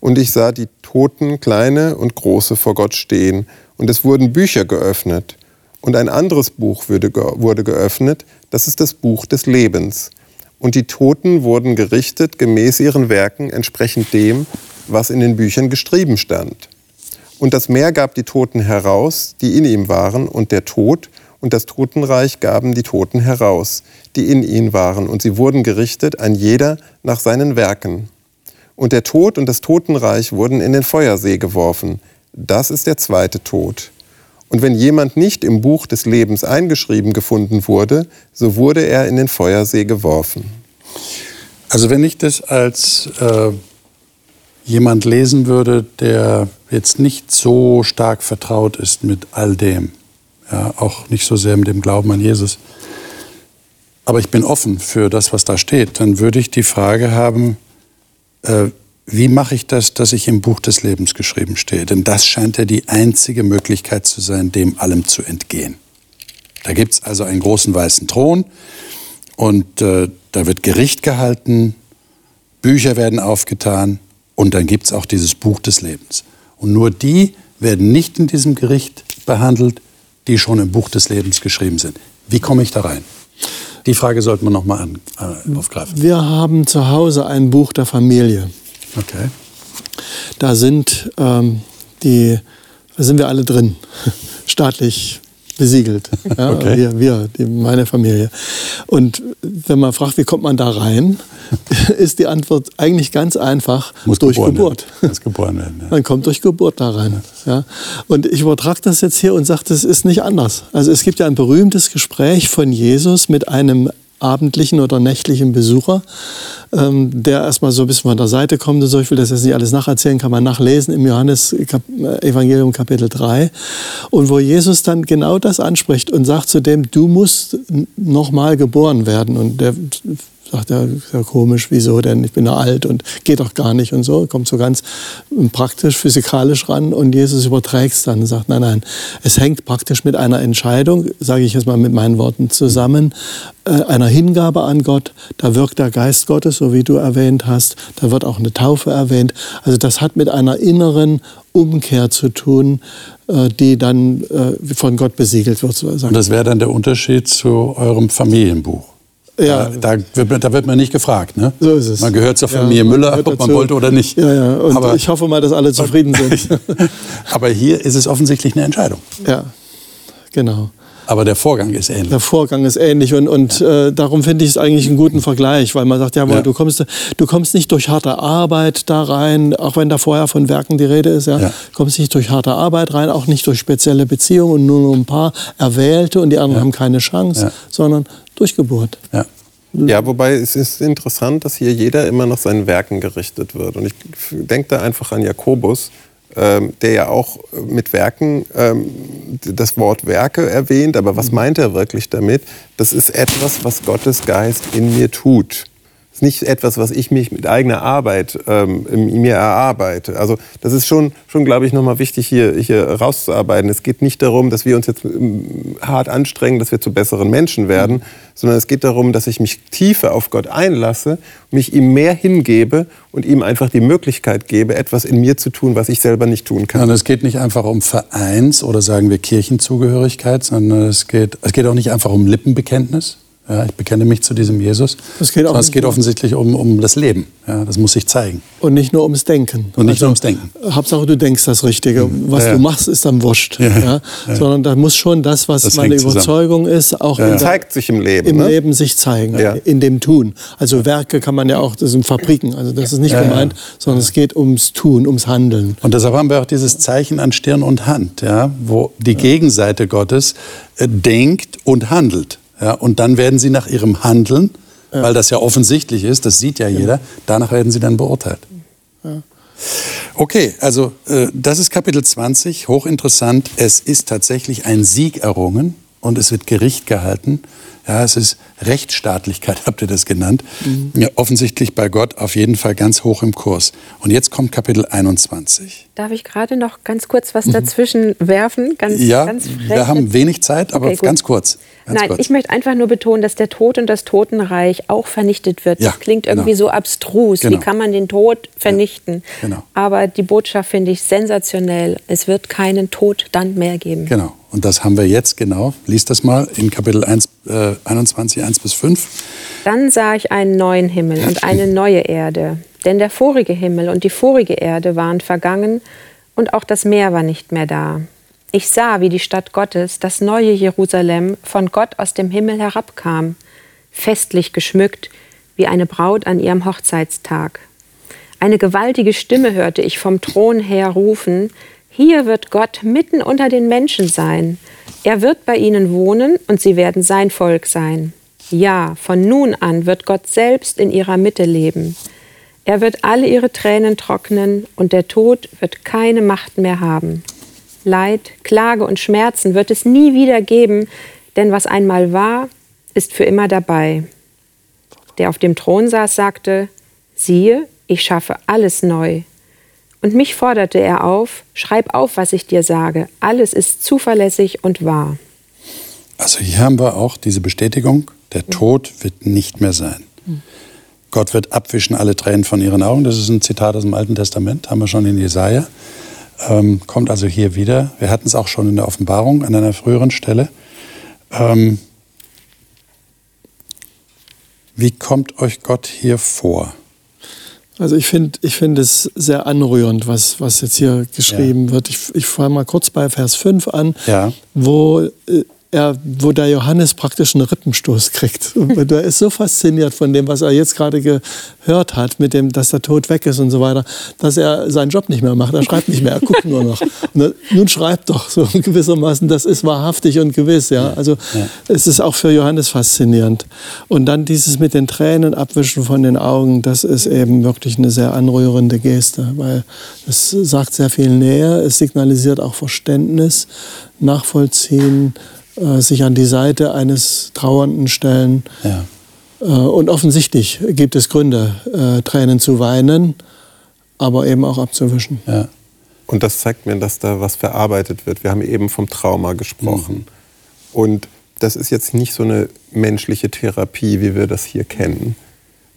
Und ich sah die Toten, kleine und große, vor Gott stehen, und es wurden Bücher geöffnet. Und ein anderes Buch wurde, geöffnet, das ist das Buch des Lebens und die Toten wurden gerichtet gemäß ihren Werken, entsprechend dem, was in den Büchern geschrieben stand. Und das Meer gab die Toten heraus, die in ihm waren, und der Tod und das Totenreich gaben die Toten heraus, die in ihnen waren, und sie wurden gerichtet, ein jeder nach seinen Werken. Und der Tod und das Totenreich wurden in den Feuersee geworfen. Das ist der zweite Tod. Und wenn jemand nicht im Buch des Lebens eingeschrieben gefunden wurde, so wurde er in den Feuersee geworfen. Also wenn ich das als äh, jemand lesen würde, der jetzt nicht so stark vertraut ist mit all dem, ja, auch nicht so sehr mit dem Glauben an Jesus, aber ich bin offen für das, was da steht, dann würde ich die Frage haben, äh, wie mache ich das, dass ich im Buch des Lebens geschrieben stehe? Denn das scheint ja die einzige Möglichkeit zu sein, dem allem zu entgehen. Da gibt es also einen großen weißen Thron und äh, da wird Gericht gehalten, Bücher werden aufgetan und dann gibt es auch dieses Buch des Lebens. Und nur die werden nicht in diesem Gericht behandelt, die schon im Buch des Lebens geschrieben sind. Wie komme ich da rein? Die Frage sollten wir noch mal an, äh, aufgreifen. Wir haben zu Hause ein Buch der Familie. Okay. Da sind ähm, die, da sind wir alle drin, staatlich besiegelt. Ja, okay. Wir, wir die, meine Familie. Und wenn man fragt, wie kommt man da rein, ist die Antwort eigentlich ganz einfach Muss durch Geburt. Muss geboren werden. Ja. Man kommt durch Geburt da rein. Ja. Und ich übertrage das jetzt hier und sage, das ist nicht anders. Also es gibt ja ein berühmtes Gespräch von Jesus mit einem abendlichen oder nächtlichen Besucher, ähm, der erstmal so ein bisschen von der Seite kommt und so. Ich will das jetzt nicht alles nacherzählen, kann man nachlesen im Johannes Kap Evangelium Kapitel 3. Und wo Jesus dann genau das anspricht und sagt zu dem, du musst nochmal geboren werden. Und der sagt er, ja komisch, wieso denn? Ich bin ja alt und geht doch gar nicht und so. Kommt so ganz praktisch, physikalisch ran und Jesus überträgt es dann und sagt, nein, nein, es hängt praktisch mit einer Entscheidung, sage ich jetzt mal mit meinen Worten zusammen, äh, einer Hingabe an Gott. Da wirkt der Geist Gottes, so wie du erwähnt hast. Da wird auch eine Taufe erwähnt. Also das hat mit einer inneren Umkehr zu tun, äh, die dann äh, von Gott besiegelt wird. Und das wäre dann der Unterschied zu eurem Familienbuch? Ja. Da, da, wird, da, wird, man nicht gefragt. Ne? So ist es. Man gehört zur Familie ja, Müller, ob man wollte oder nicht. Ja, ja. Und aber, ich hoffe mal, dass alle zufrieden sind. aber hier ist es offensichtlich eine Entscheidung. Ja, genau. Aber der Vorgang ist ähnlich. Der Vorgang ist ähnlich und, und ja. äh, darum finde ich es eigentlich einen guten Vergleich, weil man sagt, ja, ja, Du, kommst, du kommst nicht durch harte Arbeit da rein, auch wenn da vorher von Werken die Rede ist, ja, ja. kommst nicht durch harte Arbeit rein, auch nicht durch spezielle Beziehungen und nur ein paar Erwählte und die anderen haben keine Chance, sondern durch Geburt. Ja. Ja, wobei es ist interessant, dass hier jeder immer nach seinen Werken gerichtet wird. Und ich denke da einfach an Jakobus, ähm, der ja auch mit Werken ähm, das Wort Werke erwähnt. Aber was meint er wirklich damit? Das ist etwas, was Gottes Geist in mir tut ist nicht etwas, was ich mich mit eigener Arbeit ähm, mir erarbeite. Also das ist schon, schon glaube ich, nochmal wichtig hier, hier rauszuarbeiten. Es geht nicht darum, dass wir uns jetzt ähm, hart anstrengen, dass wir zu besseren Menschen werden, mhm. sondern es geht darum, dass ich mich tiefer auf Gott einlasse, mich ihm mehr hingebe und ihm einfach die Möglichkeit gebe, etwas in mir zu tun, was ich selber nicht tun kann. Und es geht nicht einfach um Vereins- oder sagen wir Kirchenzugehörigkeit, sondern es geht, es geht auch nicht einfach um Lippenbekenntnis, ja, ich bekenne mich zu diesem Jesus. Es geht, es geht offensichtlich um, um das Leben. Ja, das muss sich zeigen. Und nicht nur ums Denken. Und nicht also, nur ums Denken. Hauptsache, du denkst das Richtige. Mhm. Was ja, du machst, ist dann wurscht. Ja, Sondern da muss schon das, was das meine Überzeugung zusammen. ist, auch ja. zeigt sich im Leben. Im ne? Leben sich zeigen. In dem Tun. Also Werke kann man ja auch, das sind Fabriken. Also das ist nicht gemeint, sondern es geht ums Tun, ums Handeln. Und deshalb haben wir auch dieses Zeichen an Stirn und Hand, ja, wo die Gegenseite Gottes äh, denkt und handelt. Ja, und dann werden sie nach ihrem Handeln, ja. weil das ja offensichtlich ist, das sieht ja jeder, danach werden sie dann beurteilt. Ja. Okay, also äh, das ist Kapitel 20, hochinteressant. Es ist tatsächlich ein Sieg errungen und es wird Gericht gehalten. Ja, es ist Rechtsstaatlichkeit, habt ihr das genannt. Mhm. Ja, offensichtlich bei Gott auf jeden Fall ganz hoch im Kurs. Und jetzt kommt Kapitel 21. Darf ich gerade noch ganz kurz was mhm. dazwischen mhm. werfen? Ganz, ja, ganz wir haben wenig Zeit, aber okay, ganz kurz. Ganz Nein, kurz. ich möchte einfach nur betonen, dass der Tod und das Totenreich auch vernichtet wird. Ja, das klingt genau. irgendwie so abstrus. Genau. Wie kann man den Tod vernichten? Ja, genau. Aber die Botschaft finde ich sensationell. Es wird keinen Tod dann mehr geben. Genau. Und das haben wir jetzt genau. Lies das mal in Kapitel 1, äh, 21, 1 bis 5. Dann sah ich einen neuen Himmel und eine neue Erde. Denn der vorige Himmel und die vorige Erde waren vergangen und auch das Meer war nicht mehr da. Ich sah, wie die Stadt Gottes, das neue Jerusalem, von Gott aus dem Himmel herabkam, festlich geschmückt wie eine Braut an ihrem Hochzeitstag. Eine gewaltige Stimme hörte ich vom Thron her rufen, hier wird Gott mitten unter den Menschen sein. Er wird bei ihnen wohnen und sie werden sein Volk sein. Ja, von nun an wird Gott selbst in ihrer Mitte leben. Er wird alle ihre Tränen trocknen und der Tod wird keine Macht mehr haben. Leid, Klage und Schmerzen wird es nie wieder geben, denn was einmal war, ist für immer dabei. Der auf dem Thron saß, sagte, siehe, ich schaffe alles neu. Und mich forderte er auf, schreib auf, was ich dir sage. Alles ist zuverlässig und wahr. Also hier haben wir auch diese Bestätigung, der Tod wird nicht mehr sein. Gott wird abwischen alle Tränen von ihren Augen. Das ist ein Zitat aus dem Alten Testament, haben wir schon in Jesaja. Ähm, kommt also hier wieder. Wir hatten es auch schon in der Offenbarung an einer früheren Stelle. Ähm, wie kommt euch Gott hier vor? Also ich finde ich find es sehr anrührend, was, was jetzt hier geschrieben ja. wird. Ich, ich fange mal kurz bei Vers 5 an, ja. wo äh, er, wo der Johannes praktisch einen Rippenstoß kriegt. Und er ist so fasziniert von dem, was er jetzt gerade gehört hat, mit dem, dass der Tod weg ist und so weiter, dass er seinen Job nicht mehr macht. Er schreibt nicht mehr, er guckt nur noch. Und nun schreibt doch so gewissermaßen, das ist wahrhaftig und gewiss. Ja? Also ja. es ist auch für Johannes faszinierend. Und dann dieses mit den Tränen abwischen von den Augen, das ist eben wirklich eine sehr anrührende Geste, weil es sagt sehr viel Nähe, es signalisiert auch Verständnis, Nachvollziehen, äh, sich an die Seite eines Trauernden stellen. Ja. Äh, und offensichtlich gibt es Gründe, äh, Tränen zu weinen, aber eben auch abzuwischen. Ja. Und das zeigt mir, dass da was verarbeitet wird. Wir haben eben vom Trauma gesprochen. Mhm. Und das ist jetzt nicht so eine menschliche Therapie, wie wir das hier kennen,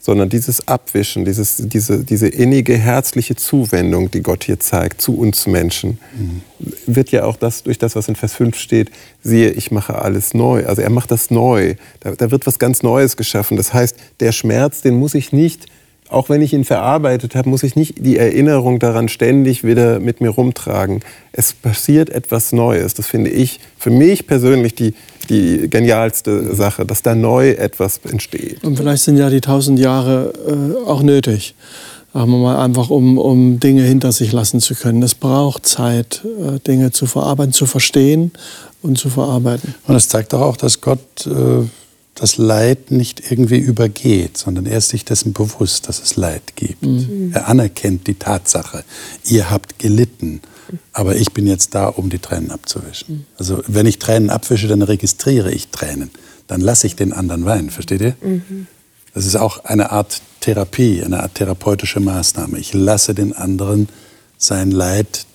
sondern dieses Abwischen, dieses, diese, diese innige, herzliche Zuwendung, die Gott hier zeigt zu uns Menschen, mhm. wird ja auch das, durch das, was in Vers 5 steht, siehe, ich mache alles neu. Also er macht das neu. Da, da wird was ganz Neues geschaffen. Das heißt, der Schmerz, den muss ich nicht auch wenn ich ihn verarbeitet habe, muss ich nicht die Erinnerung daran ständig wieder mit mir rumtragen. Es passiert etwas Neues. Das finde ich für mich persönlich die, die genialste Sache, dass da neu etwas entsteht. Und vielleicht sind ja die tausend Jahre äh, auch nötig. Sagen wir mal einfach, um, um Dinge hinter sich lassen zu können. Es braucht Zeit, äh, Dinge zu verarbeiten, zu verstehen und zu verarbeiten. Und es zeigt doch auch, dass Gott äh das Leid nicht irgendwie übergeht, sondern er ist sich dessen bewusst, dass es Leid gibt. Mhm. Er anerkennt die Tatsache, ihr habt gelitten, aber ich bin jetzt da, um die Tränen abzuwischen. Mhm. Also wenn ich Tränen abwische, dann registriere ich Tränen. Dann lasse ich den anderen weinen, versteht ihr? Mhm. Das ist auch eine Art Therapie, eine Art therapeutische Maßnahme. Ich lasse den anderen sein Leid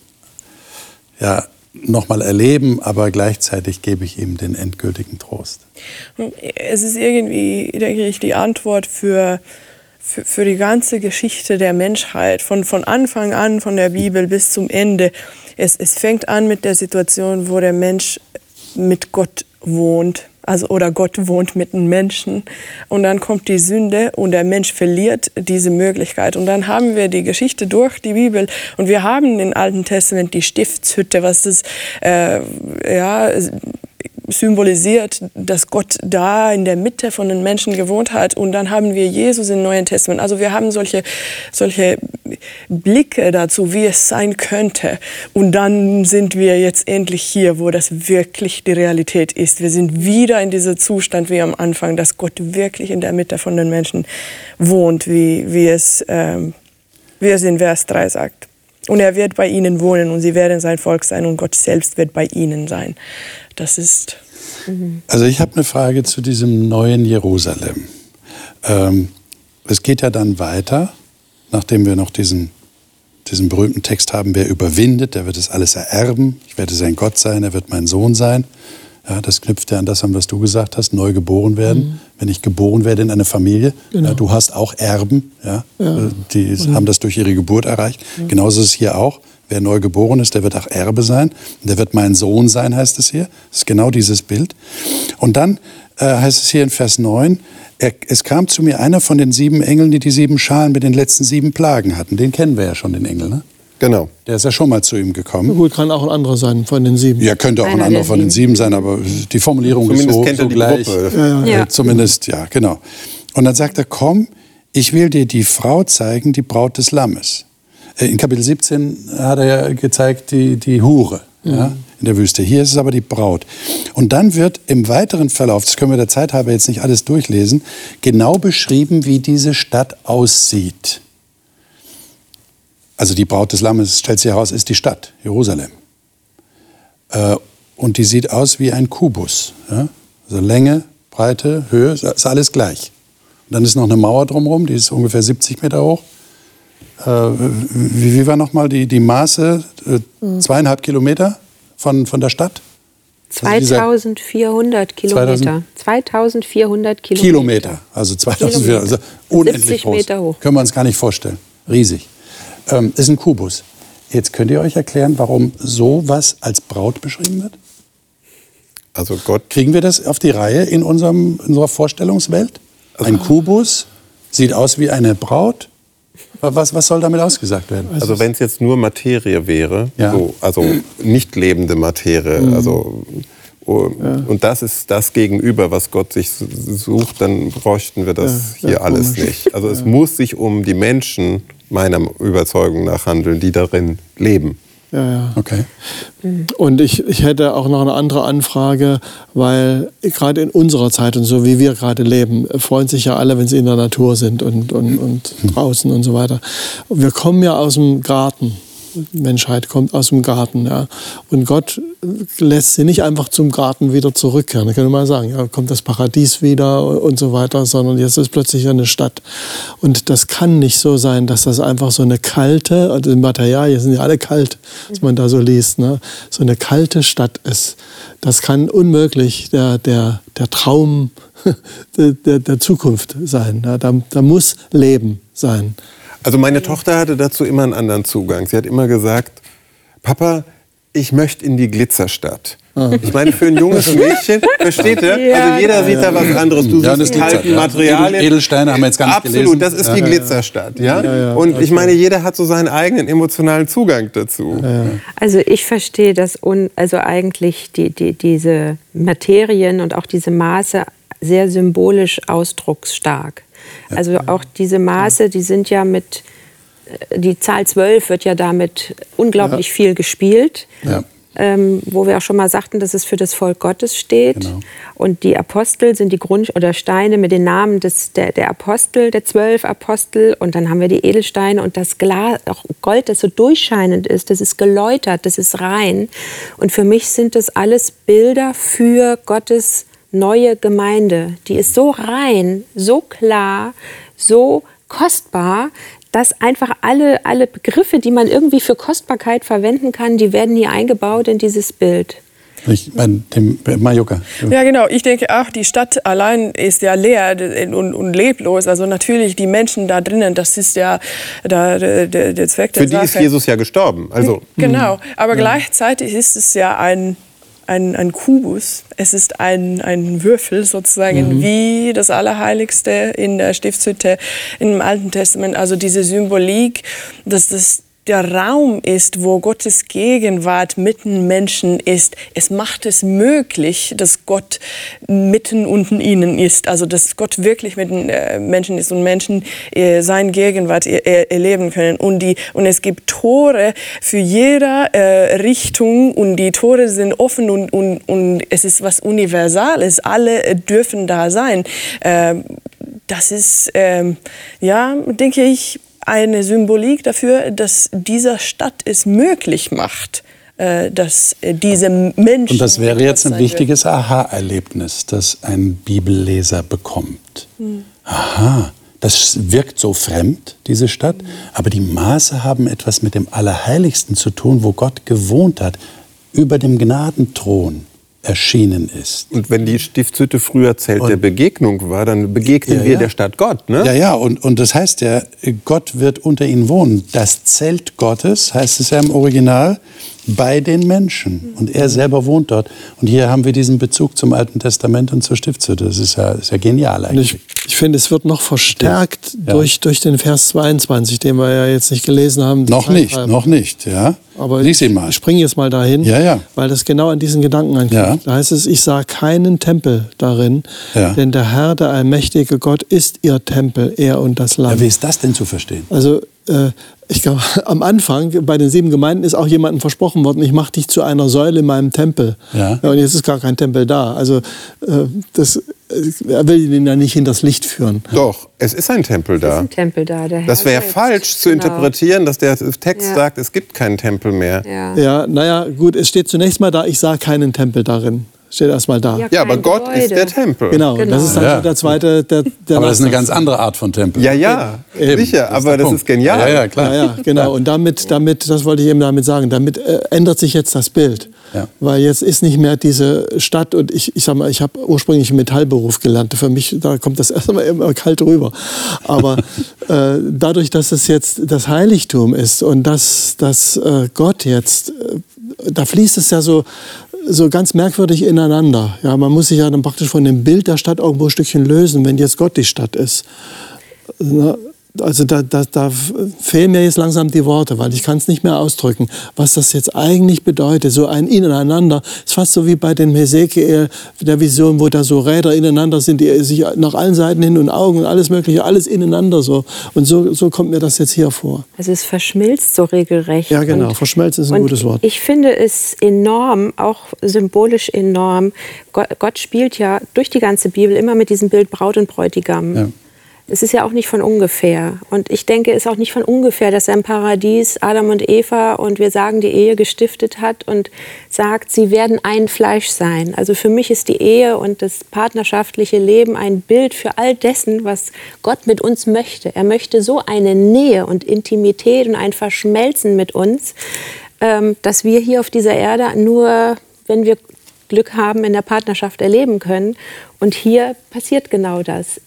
ja, nochmal erleben, aber gleichzeitig gebe ich ihm den endgültigen Trost. Es ist irgendwie, denke ich, die Antwort für, für, für, die ganze Geschichte der Menschheit, von, von Anfang an, von der Bibel bis zum Ende. Es, es fängt an mit der Situation, wo der Mensch mit Gott wohnt also oder Gott wohnt mit den Menschen. Und dann kommt die Sünde und der Mensch verliert diese Möglichkeit. Und dann haben wir die Geschichte durch die Bibel und wir haben im Alten Testament die Stiftshütte, was das äh, ja symbolisiert, dass Gott da in der Mitte von den Menschen gewohnt hat. Und dann haben wir Jesus im Neuen Testament. Also wir haben solche, solche Blicke dazu, wie es sein könnte. Und dann sind wir jetzt endlich hier, wo das wirklich die Realität ist. Wir sind wieder in diesem Zustand wie am Anfang, dass Gott wirklich in der Mitte von den Menschen wohnt, wie, wie, es, ähm, wie es in Vers 3 sagt. Und er wird bei ihnen wohnen und sie werden sein Volk sein und Gott selbst wird bei ihnen sein. Das ist. Mhm. Also ich habe eine Frage zu diesem neuen Jerusalem. Ähm, es geht ja dann weiter, nachdem wir noch diesen, diesen berühmten Text haben, wer überwindet, der wird es alles ererben. Ich werde sein Gott sein, er wird mein Sohn sein. Ja, das knüpft ja an das an, was du gesagt hast, neu geboren werden. Mhm. Wenn ich geboren werde in eine Familie, genau. ja, du hast auch Erben, ja, ja. Äh, die mhm. haben das durch ihre Geburt erreicht. Mhm. Genauso ist es hier auch. Wer neu geboren ist, der wird auch Erbe sein. Der wird mein Sohn sein, heißt es hier. Das ist genau dieses Bild. Und dann äh, heißt es hier in Vers 9, er, es kam zu mir einer von den sieben Engeln, die die sieben Schalen mit den letzten sieben Plagen hatten. Den kennen wir ja schon, den Engel, ne? Genau. Der ist ja schon mal zu ihm gekommen. Gut, kann auch ein anderer sein von den sieben. Ja, könnte auch Einer ein anderer von den sieben sein, aber die Formulierung zumindest ist so, kennt so gleich. Ja, ja. Ja. Zumindest, ja, genau. Und dann sagt er, komm, ich will dir die Frau zeigen, die Braut des Lammes. Äh, in Kapitel 17 hat er ja gezeigt die, die Hure mhm. ja, in der Wüste. Hier ist es aber die Braut. Und dann wird im weiteren Verlauf, das können wir der Zeit halber jetzt nicht alles durchlesen, genau beschrieben, wie diese Stadt aussieht. Also die Braut des Lammes, stellt sich heraus, ist die Stadt, Jerusalem. Äh, und die sieht aus wie ein Kubus. Ja? Also Länge, Breite, Höhe, ist alles gleich. Und dann ist noch eine Mauer drumherum, die ist ungefähr 70 Meter hoch. Äh, wie, wie war nochmal die, die Maße? Äh, zweieinhalb Kilometer von, von der Stadt? 2400 Kilometer. 2400 Kilometer. Kilometer, also 2400, also unendlich groß. Meter hoch. Können wir uns gar nicht vorstellen. Riesig. Ähm, ist ein Kubus. Jetzt könnt ihr euch erklären, warum sowas als Braut beschrieben wird? Also Gott. Kriegen wir das auf die Reihe in, unserem, in unserer Vorstellungswelt? Ein also Kubus sieht aus wie eine Braut. Was, was soll damit ausgesagt werden? Also wenn es jetzt nur Materie wäre, ja. so, also nicht lebende Materie, mhm. also und das ist das Gegenüber, was Gott sich sucht, dann bräuchten wir das ja, hier alles komisch. nicht. Also es muss sich um die Menschen meiner Überzeugung nach handeln, die darin leben. Ja, ja. Okay. Und ich, ich hätte auch noch eine andere Anfrage, weil gerade in unserer Zeit und so wie wir gerade leben, freuen sich ja alle, wenn sie in der Natur sind und, und, und draußen und so weiter. Wir kommen ja aus dem Garten. Menschheit kommt aus dem Garten. Ja. Und Gott lässt sie nicht einfach zum Garten wieder zurückkehren. Da könnte man sagen, ja, kommt das Paradies wieder und so weiter, sondern jetzt ist plötzlich eine Stadt. Und das kann nicht so sein, dass das einfach so eine kalte, also Materialien sind ja alle kalt, was man da so liest, ne? so eine kalte Stadt ist. Das kann unmöglich der, der, der Traum der, der Zukunft sein. Da, da muss Leben sein. Also meine Tochter hatte dazu immer einen anderen Zugang. Sie hat immer gesagt, Papa, ich möchte in die Glitzerstadt. Ah. Ich meine, für ein junges Mädchen, versteht ihr? Ja, also jeder sieht da was anderes. Du ja, siehst die kalten Materialien. Edelsteine haben wir jetzt gar nicht Absolut, gelesen. das ist die Glitzerstadt. Ja? Und ich meine, jeder hat so seinen eigenen emotionalen Zugang dazu. Also ich verstehe das, also eigentlich die, die, diese Materien und auch diese Maße sehr symbolisch ausdrucksstark. Also auch diese Maße, die sind ja mit, äh, die Zahl 12 wird ja damit unglaublich ja. viel gespielt. Ja. Ähm, wo wir auch schon mal sagten, dass es für das Volk Gottes steht. Genau. Und die Apostel sind die Grund oder Steine mit den Namen des, der, der Apostel, der zwölf Apostel. Und dann haben wir die Edelsteine und das Glas, auch Gold, das so durchscheinend ist, das ist geläutert, das ist rein. Und für mich sind das alles Bilder für Gottes neue Gemeinde. Die ist so rein, so klar, so kostbar, dass einfach alle, alle Begriffe, die man irgendwie für Kostbarkeit verwenden kann, die werden hier eingebaut in dieses Bild. Ich, mein, dem Majuka. Ja, genau. Ich denke auch, die Stadt allein ist ja leer und, und leblos. Also natürlich die Menschen da drinnen, das ist ja der, der, der Zweck der Für die ist Jesus ja gestorben. Also, genau. Aber ja. gleichzeitig ist es ja ein ein, ein Kubus. Es ist ein, ein Würfel sozusagen, mhm. wie das Allerheiligste in der Stiftshütte im Alten Testament. Also diese Symbolik, dass das der Raum ist, wo Gottes Gegenwart mitten Menschen ist. Es macht es möglich, dass Gott mitten unten ihnen ist. Also dass Gott wirklich mit den äh, Menschen ist und Menschen äh, seine Gegenwart erleben können. Und, die, und es gibt Tore für jede äh, Richtung und die Tore sind offen und, und, und es ist was Universales. Alle dürfen da sein. Ähm, das ist, ähm, ja, denke ich, eine Symbolik dafür, dass dieser Stadt es möglich macht, äh, dass diese Menschen. Und das wäre jetzt ein wichtiges Aha-Erlebnis, das ein Bibelleser bekommt. Hm. Aha, das wirkt so fremd, diese Stadt, hm. aber die Maße haben etwas mit dem Allerheiligsten zu tun, wo Gott gewohnt hat, über dem Gnadenthron erschienen ist. Und wenn die Stiftshütte früher Zelt und, der Begegnung war, dann begegnen ja, wir ja. der Stadt Gott, ne? Ja, ja, und, und das heißt ja, Gott wird unter ihnen wohnen. Das Zelt Gottes, heißt es ja im Original, bei den Menschen. Und er selber wohnt dort. Und hier haben wir diesen Bezug zum Alten Testament und zur Stiftshütte. Das ist ja, ist ja genial eigentlich. Ich, ich finde, es wird noch verstärkt ja. durch, durch den Vers 22, den wir ja jetzt nicht gelesen haben. Noch nicht, noch nicht, ja. Aber Lies ich, ich springe jetzt mal dahin, ja, ja. weil das genau an diesen Gedanken anknüpft. Ja. Da heißt es, ich sah keinen Tempel darin, ja. denn der Herr, der allmächtige Gott, ist ihr Tempel, er und das Land. Ja, wie ist das denn zu verstehen? Also äh, ich glaube, am Anfang bei den sieben Gemeinden ist auch jemandem versprochen worden, ich mache dich zu einer Säule in meinem Tempel. Ja. ja. und jetzt ist gar kein Tempel da. Also äh, das, äh, er will ihn ja nicht in das Licht führen. Doch, es ist ein Tempel da. Es ist ein Tempel da. das wäre falsch zu genau. interpretieren, dass der Text ja. sagt, es gibt keinen Tempel mehr. Ja. ja, naja, gut, es steht zunächst mal da, ich sah keinen Tempel darin. Steht erstmal da. Ja, ja aber Gott Gebäude. ist der Tempel. Genau, genau. das ist dann ja. der zweite. Der, der aber das ist eine ganz andere Art von Tempel. Ja, ja, eben. sicher, das aber das Punkt. ist genial. Ja, ja, klar. Ja, ja genau. Und damit, damit, das wollte ich eben damit sagen, damit äh, ändert sich jetzt das Bild. Ja. Weil jetzt ist nicht mehr diese Stadt und ich, ich sag mal, ich habe ursprünglich einen Metallberuf gelernt. Für mich, da kommt das erstmal immer kalt rüber. Aber äh, dadurch, dass es jetzt das Heiligtum ist und dass, dass äh, Gott jetzt, äh, da fließt es ja so, so ganz merkwürdig ineinander. Ja, man muss sich ja dann praktisch von dem Bild der Stadt irgendwo ein Stückchen lösen, wenn jetzt Gott die Stadt ist. Also da, da, da fehlen mir jetzt langsam die Worte, weil ich kann es nicht mehr ausdrücken, was das jetzt eigentlich bedeutet. So ein Ineinander, ist fast so wie bei den Hesekiel, der Vision, wo da so Räder ineinander sind, die sich nach allen Seiten hin und Augen und alles mögliche, alles ineinander so. Und so, so kommt mir das jetzt hier vor. Also es verschmilzt so regelrecht. Ja genau, und, verschmelzen ist ein gutes Wort. Ich finde es enorm, auch symbolisch enorm. Gott, Gott spielt ja durch die ganze Bibel immer mit diesem Bild Braut und Bräutigam. Ja. Es ist ja auch nicht von ungefähr. Und ich denke, es ist auch nicht von ungefähr, dass er im Paradies Adam und Eva und wir sagen, die Ehe gestiftet hat und sagt, sie werden ein Fleisch sein. Also für mich ist die Ehe und das partnerschaftliche Leben ein Bild für all dessen, was Gott mit uns möchte. Er möchte so eine Nähe und Intimität und ein Verschmelzen mit uns, ähm, dass wir hier auf dieser Erde nur, wenn wir Glück haben, in der Partnerschaft erleben können. Und hier passiert genau das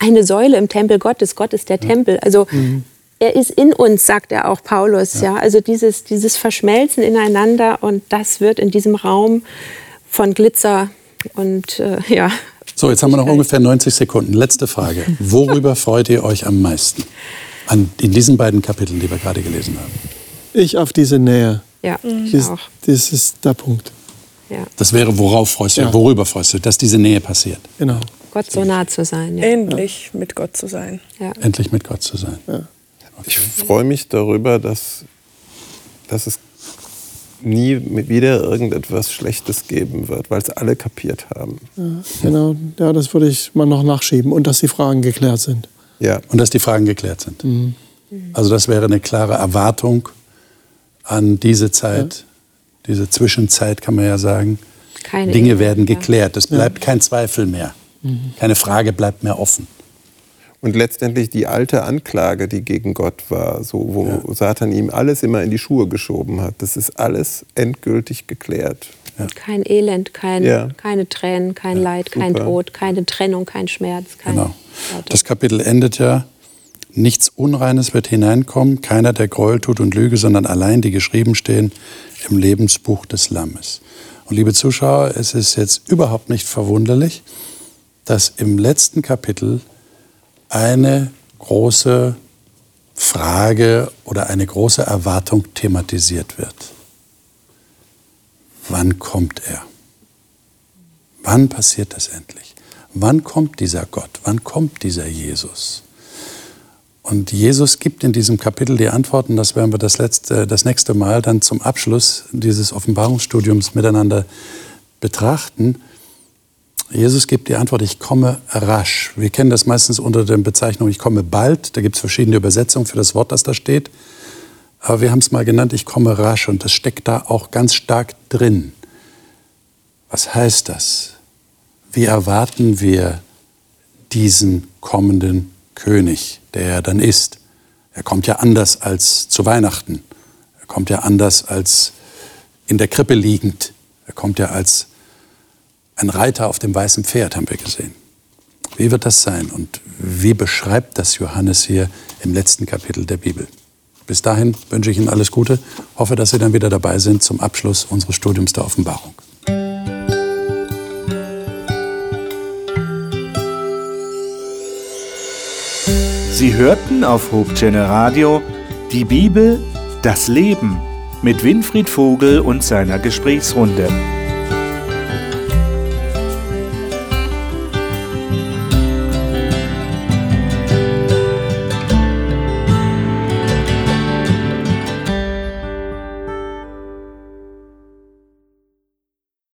eine Säule im Tempel Gottes. Gott ist der Tempel. Also mhm. er ist in uns, sagt er auch Paulus. Ja. ja. Also dieses, dieses Verschmelzen ineinander und das wird in diesem Raum von Glitzer und äh, ja. So, jetzt haben wir noch ungefähr 90 Sekunden. Letzte Frage. Worüber freut ihr euch am meisten? An, in diesen beiden Kapiteln, die wir gerade gelesen haben. Ich auf diese Nähe. Ja, ich das, auch. Das ist der Punkt. Ja. Das wäre, worauf freust du, ja. worüber freust du, dass diese Nähe passiert. Genau. Gott so nah zu sein. Ja. Endlich mit Gott zu sein. Ja. Endlich mit Gott zu sein. Ja. Okay. Ich freue mich darüber, dass, dass es nie wieder irgendetwas Schlechtes geben wird, weil es alle kapiert haben. Ja, genau, ja, das würde ich mal noch nachschieben und dass die Fragen geklärt sind. Ja. Und dass die Fragen geklärt sind. Mhm. Also das wäre eine klare Erwartung an diese Zeit, ja. diese Zwischenzeit kann man ja sagen. Keine Dinge werden geklärt. Es bleibt kein Zweifel mehr. Keine Frage bleibt mehr offen. Und letztendlich die alte Anklage, die gegen Gott war, so, wo ja. Satan ihm alles immer in die Schuhe geschoben hat, das ist alles endgültig geklärt. Ja. Kein Elend, kein, ja. keine Tränen, kein Leid, super. kein Tod, keine Trennung, kein Schmerz. Kein genau. Das Kapitel endet ja, nichts Unreines wird hineinkommen, keiner, der Gräuel tut und Lüge, sondern allein die geschrieben stehen im Lebensbuch des Lammes. Und liebe Zuschauer, es ist jetzt überhaupt nicht verwunderlich, dass im letzten Kapitel eine große Frage oder eine große Erwartung thematisiert wird. Wann kommt er? Wann passiert das endlich? Wann kommt dieser Gott? Wann kommt dieser Jesus? Und Jesus gibt in diesem Kapitel die Antworten, das werden wir das, letzte, das nächste Mal dann zum Abschluss dieses Offenbarungsstudiums miteinander betrachten. Jesus gibt die Antwort, ich komme rasch. Wir kennen das meistens unter der Bezeichnung, ich komme bald. Da gibt es verschiedene Übersetzungen für das Wort, das da steht. Aber wir haben es mal genannt, ich komme rasch. Und das steckt da auch ganz stark drin. Was heißt das? Wie erwarten wir diesen kommenden König, der er dann ist? Er kommt ja anders als zu Weihnachten. Er kommt ja anders als in der Krippe liegend. Er kommt ja als ein Reiter auf dem weißen Pferd haben wir gesehen. Wie wird das sein und wie beschreibt das Johannes hier im letzten Kapitel der Bibel? Bis dahin wünsche ich Ihnen alles Gute, hoffe, dass Sie dann wieder dabei sind zum Abschluss unseres Studiums der Offenbarung. Sie hörten auf Hope Channel Radio die Bibel, das Leben mit Winfried Vogel und seiner Gesprächsrunde.